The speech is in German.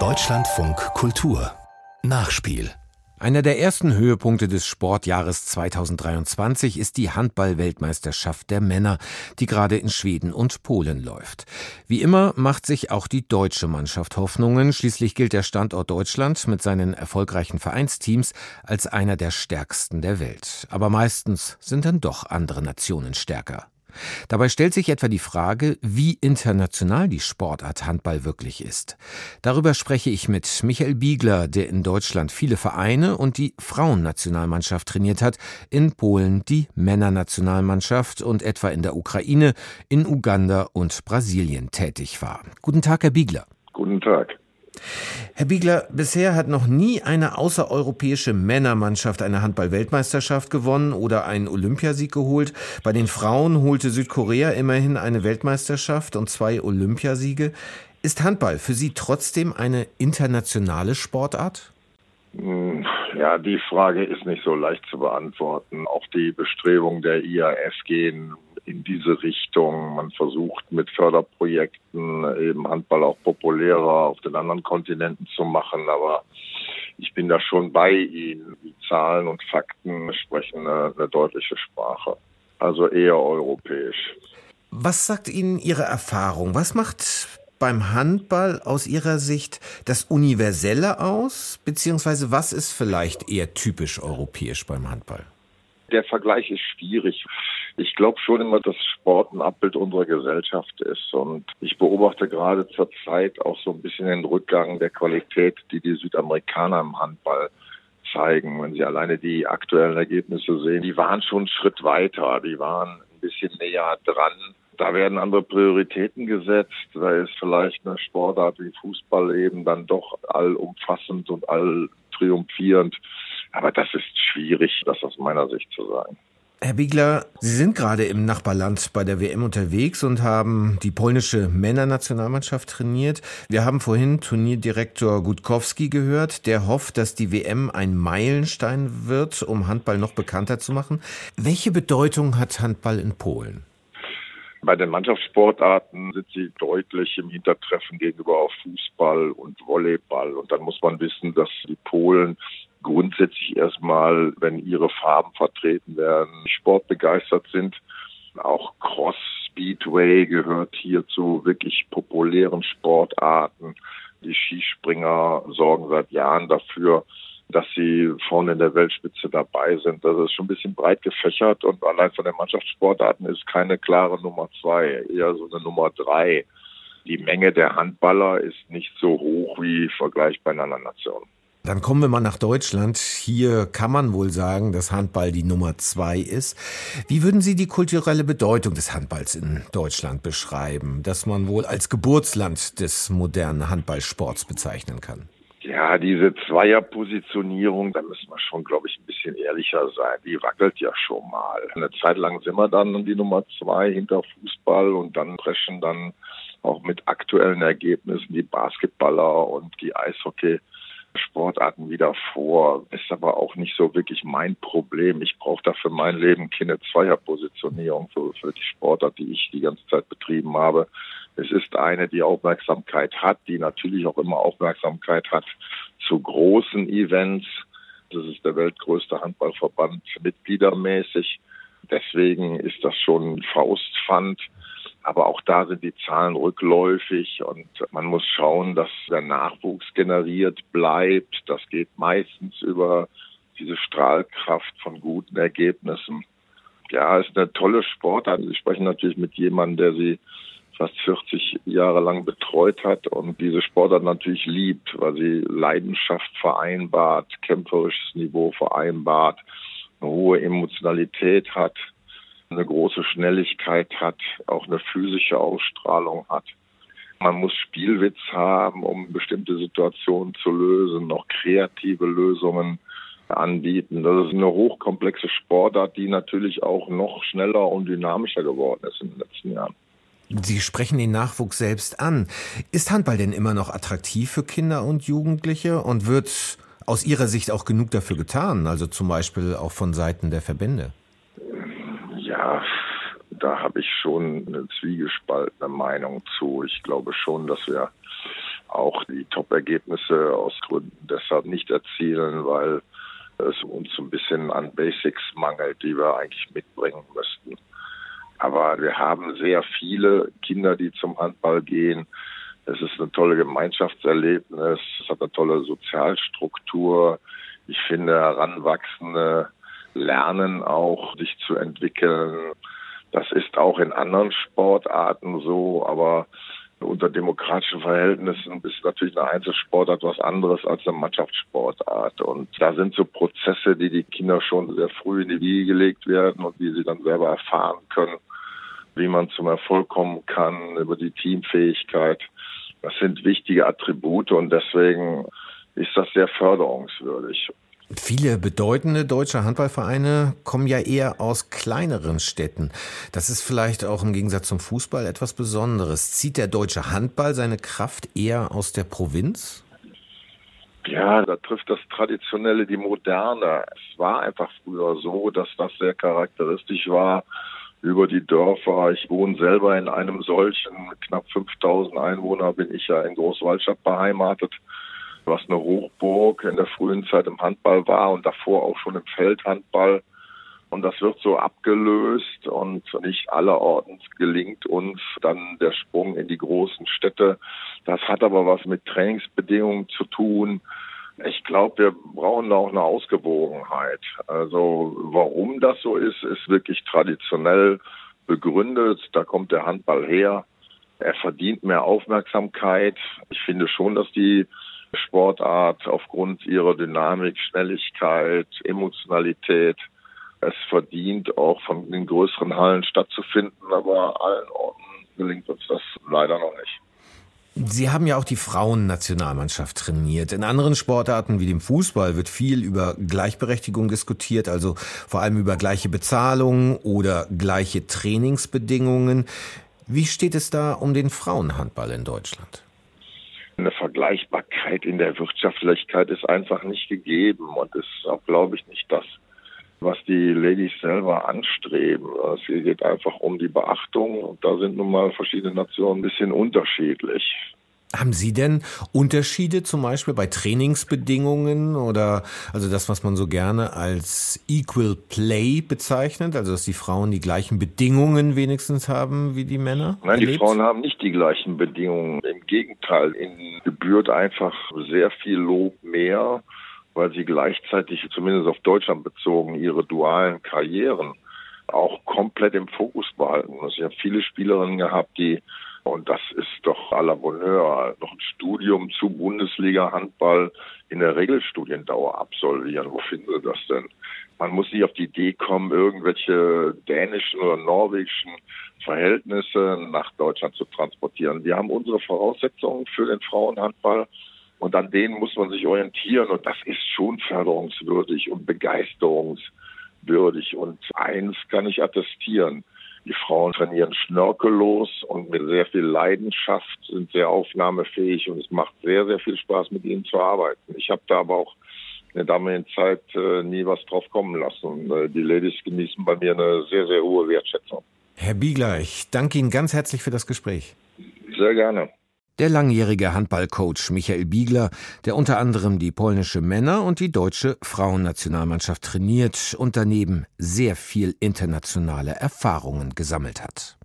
Deutschlandfunk Kultur Nachspiel einer der ersten Höhepunkte des Sportjahres 2023 ist die Handball-Weltmeisterschaft der Männer, die gerade in Schweden und Polen läuft. Wie immer macht sich auch die deutsche Mannschaft Hoffnungen. Schließlich gilt der Standort Deutschland mit seinen erfolgreichen Vereinsteams als einer der stärksten der Welt. Aber meistens sind dann doch andere Nationen stärker. Dabei stellt sich etwa die Frage, wie international die Sportart Handball wirklich ist. Darüber spreche ich mit Michael Biegler, der in Deutschland viele Vereine und die Frauennationalmannschaft trainiert hat, in Polen die Männernationalmannschaft und etwa in der Ukraine, in Uganda und Brasilien tätig war. Guten Tag, Herr Biegler. Guten Tag. Herr Biegler, bisher hat noch nie eine außereuropäische Männermannschaft eine Handball-Weltmeisterschaft gewonnen oder einen Olympiasieg geholt. Bei den Frauen holte Südkorea immerhin eine Weltmeisterschaft und zwei Olympiasiege. Ist Handball für Sie trotzdem eine internationale Sportart? Hm, ja, die Frage ist nicht so leicht zu beantworten. Auch die Bestrebungen der IAF gehen in diese Richtung. Man versucht mit Förderprojekten eben Handball auch populärer auf den anderen Kontinenten zu machen. Aber ich bin da schon bei Ihnen. Die Zahlen und Fakten sprechen eine, eine deutliche Sprache. Also eher europäisch. Was sagt Ihnen Ihre Erfahrung? Was macht beim Handball aus Ihrer Sicht das Universelle aus? Beziehungsweise was ist vielleicht eher typisch europäisch beim Handball? Der Vergleich ist schwierig. Ich glaube schon immer, dass Sport ein Abbild unserer Gesellschaft ist. Und ich beobachte gerade zur Zeit auch so ein bisschen den Rückgang der Qualität, die die Südamerikaner im Handball zeigen. Wenn Sie alleine die aktuellen Ergebnisse sehen, die waren schon einen Schritt weiter. Die waren ein bisschen näher dran da werden andere Prioritäten gesetzt. Da ist vielleicht eine Sportart wie Fußball eben dann doch allumfassend und all triumphierend. Aber das ist schwierig, das aus meiner Sicht zu sagen. Herr Biegler, Sie sind gerade im Nachbarland bei der WM unterwegs und haben die polnische Männernationalmannschaft trainiert. Wir haben vorhin Turnierdirektor Gutkowski gehört, der hofft, dass die WM ein Meilenstein wird, um Handball noch bekannter zu machen. Welche Bedeutung hat Handball in Polen? Bei den Mannschaftssportarten sind sie deutlich im Hintertreffen gegenüber auch Fußball und Volleyball. Und dann muss man wissen, dass die Polen grundsätzlich erstmal, wenn ihre Farben vertreten werden, sportbegeistert sind. Auch Cross Speedway gehört hier zu wirklich populären Sportarten. Die Skispringer sorgen seit Jahren dafür, dass sie vorne in der Weltspitze dabei sind. Das ist schon ein bisschen breit gefächert und allein von den Mannschaftssportarten ist keine klare Nummer zwei, eher so eine Nummer drei. Die Menge der Handballer ist nicht so hoch wie vergleichbar in anderen Nationen. Dann kommen wir mal nach Deutschland. Hier kann man wohl sagen, dass Handball die Nummer zwei ist. Wie würden Sie die kulturelle Bedeutung des Handballs in Deutschland beschreiben, das man wohl als Geburtsland des modernen Handballsports bezeichnen kann? Ja, diese Zweierpositionierung, da müssen wir schon, glaube ich, ein bisschen ehrlicher sein. Die wackelt ja schon mal. Eine Zeit lang sind wir dann die Nummer zwei hinter Fußball und dann preschen dann auch mit aktuellen Ergebnissen die Basketballer und die Eishockey Sportarten wieder vor. Ist aber auch nicht so wirklich mein Problem. Ich brauche dafür mein Leben keine Zweierpositionierung für, für die Sportart, die ich die ganze Zeit betrieben habe. Es ist eine, die Aufmerksamkeit hat, die natürlich auch immer Aufmerksamkeit hat zu großen Events. Das ist der weltgrößte Handballverband mitgliedermäßig. Deswegen ist das schon ein Faustpfand. Aber auch da sind die Zahlen rückläufig und man muss schauen, dass der Nachwuchs generiert bleibt. Das geht meistens über diese Strahlkraft von guten Ergebnissen. Ja, ist eine tolle Sportart. Sie sprechen natürlich mit jemandem, der sie fast 40 Jahre lang betreut hat und diese Sportart natürlich liebt, weil sie Leidenschaft vereinbart, kämpferisches Niveau vereinbart, eine hohe Emotionalität hat, eine große Schnelligkeit hat, auch eine physische Ausstrahlung hat. Man muss Spielwitz haben, um bestimmte Situationen zu lösen, noch kreative Lösungen anbieten. Das ist eine hochkomplexe Sportart, die natürlich auch noch schneller und dynamischer geworden ist in den letzten Jahren. Sie sprechen den Nachwuchs selbst an. Ist Handball denn immer noch attraktiv für Kinder und Jugendliche und wird aus Ihrer Sicht auch genug dafür getan, also zum Beispiel auch von Seiten der Verbände? Da habe ich schon eine zwiegespaltene Meinung zu. Ich glaube schon, dass wir auch die Top-Ergebnisse aus Gründen deshalb nicht erzielen, weil es uns ein bisschen an Basics mangelt, die wir eigentlich mitbringen müssten. Aber wir haben sehr viele Kinder, die zum Handball gehen. Es ist ein tolles Gemeinschaftserlebnis. Es hat eine tolle Sozialstruktur. Ich finde, Heranwachsende lernen auch, sich zu entwickeln. Das ist auch in anderen Sportarten so, aber unter demokratischen Verhältnissen ist natürlich eine Einzelsportart was anderes als eine Mannschaftssportart. Und da sind so Prozesse, die die Kinder schon sehr früh in die Wiege gelegt werden und die sie dann selber erfahren können, wie man zum Erfolg kommen kann, über die Teamfähigkeit. Das sind wichtige Attribute und deswegen ist das sehr förderungswürdig. Viele bedeutende deutsche Handballvereine kommen ja eher aus kleineren Städten. Das ist vielleicht auch im Gegensatz zum Fußball etwas Besonderes. Zieht der deutsche Handball seine Kraft eher aus der Provinz? Ja, da trifft das Traditionelle die Moderne. Es war einfach früher so, dass das sehr charakteristisch war über die Dörfer. Ich wohne selber in einem solchen, knapp 5000 Einwohner bin ich ja in Großwaldstadt beheimatet was eine Hochburg in der frühen Zeit im Handball war und davor auch schon im Feldhandball. Und das wird so abgelöst und nicht allerorten gelingt uns dann der Sprung in die großen Städte. Das hat aber was mit Trainingsbedingungen zu tun. Ich glaube, wir brauchen da auch eine Ausgewogenheit. Also warum das so ist, ist wirklich traditionell begründet. Da kommt der Handball her. Er verdient mehr Aufmerksamkeit. Ich finde schon, dass die Sportart aufgrund ihrer Dynamik, Schnelligkeit, Emotionalität es verdient, auch von den größeren Hallen stattzufinden, aber allen Orten gelingt uns das leider noch nicht. Sie haben ja auch die Frauennationalmannschaft trainiert. In anderen Sportarten wie dem Fußball wird viel über Gleichberechtigung diskutiert, also vor allem über gleiche Bezahlung oder gleiche Trainingsbedingungen. Wie steht es da um den Frauenhandball in Deutschland? Eine Vergleichbarkeit in der Wirtschaftlichkeit ist einfach nicht gegeben und ist auch, glaube ich, nicht das, was die Ladies selber anstreben. Es geht einfach um die Beachtung und da sind nun mal verschiedene Nationen ein bisschen unterschiedlich. Haben Sie denn Unterschiede zum Beispiel bei Trainingsbedingungen oder also das, was man so gerne als Equal Play bezeichnet, also dass die Frauen die gleichen Bedingungen wenigstens haben wie die Männer? Nein, erlebt? die Frauen haben nicht die gleichen Bedingungen. Im Gegenteil, ihnen gebührt einfach sehr viel Lob mehr, weil sie gleichzeitig, zumindest auf Deutschland bezogen, ihre dualen Karrieren auch komplett im Fokus behalten. Also ich habe viele Spielerinnen gehabt, die und das ist doch à la Bonheur. Noch ein Studium zu Bundesliga-Handball in der Regelstudiendauer absolvieren. Wo finden Sie das denn? Man muss nicht auf die Idee kommen, irgendwelche dänischen oder norwegischen Verhältnisse nach Deutschland zu transportieren. Wir haben unsere Voraussetzungen für den Frauenhandball und an denen muss man sich orientieren und das ist schon förderungswürdig und begeisterungswürdig. Und eins kann ich attestieren. Die Frauen trainieren schnörkellos und mit sehr viel Leidenschaft, sind sehr aufnahmefähig und es macht sehr, sehr viel Spaß, mit ihnen zu arbeiten. Ich habe da aber auch in der damaligen Zeit äh, nie was drauf kommen lassen. Äh, die Ladies genießen bei mir eine sehr, sehr hohe Wertschätzung. Herr Biegler, ich danke Ihnen ganz herzlich für das Gespräch. Sehr gerne. Der langjährige Handballcoach Michael Biegler, der unter anderem die polnische Männer- und die deutsche Frauennationalmannschaft trainiert und daneben sehr viel internationale Erfahrungen gesammelt hat.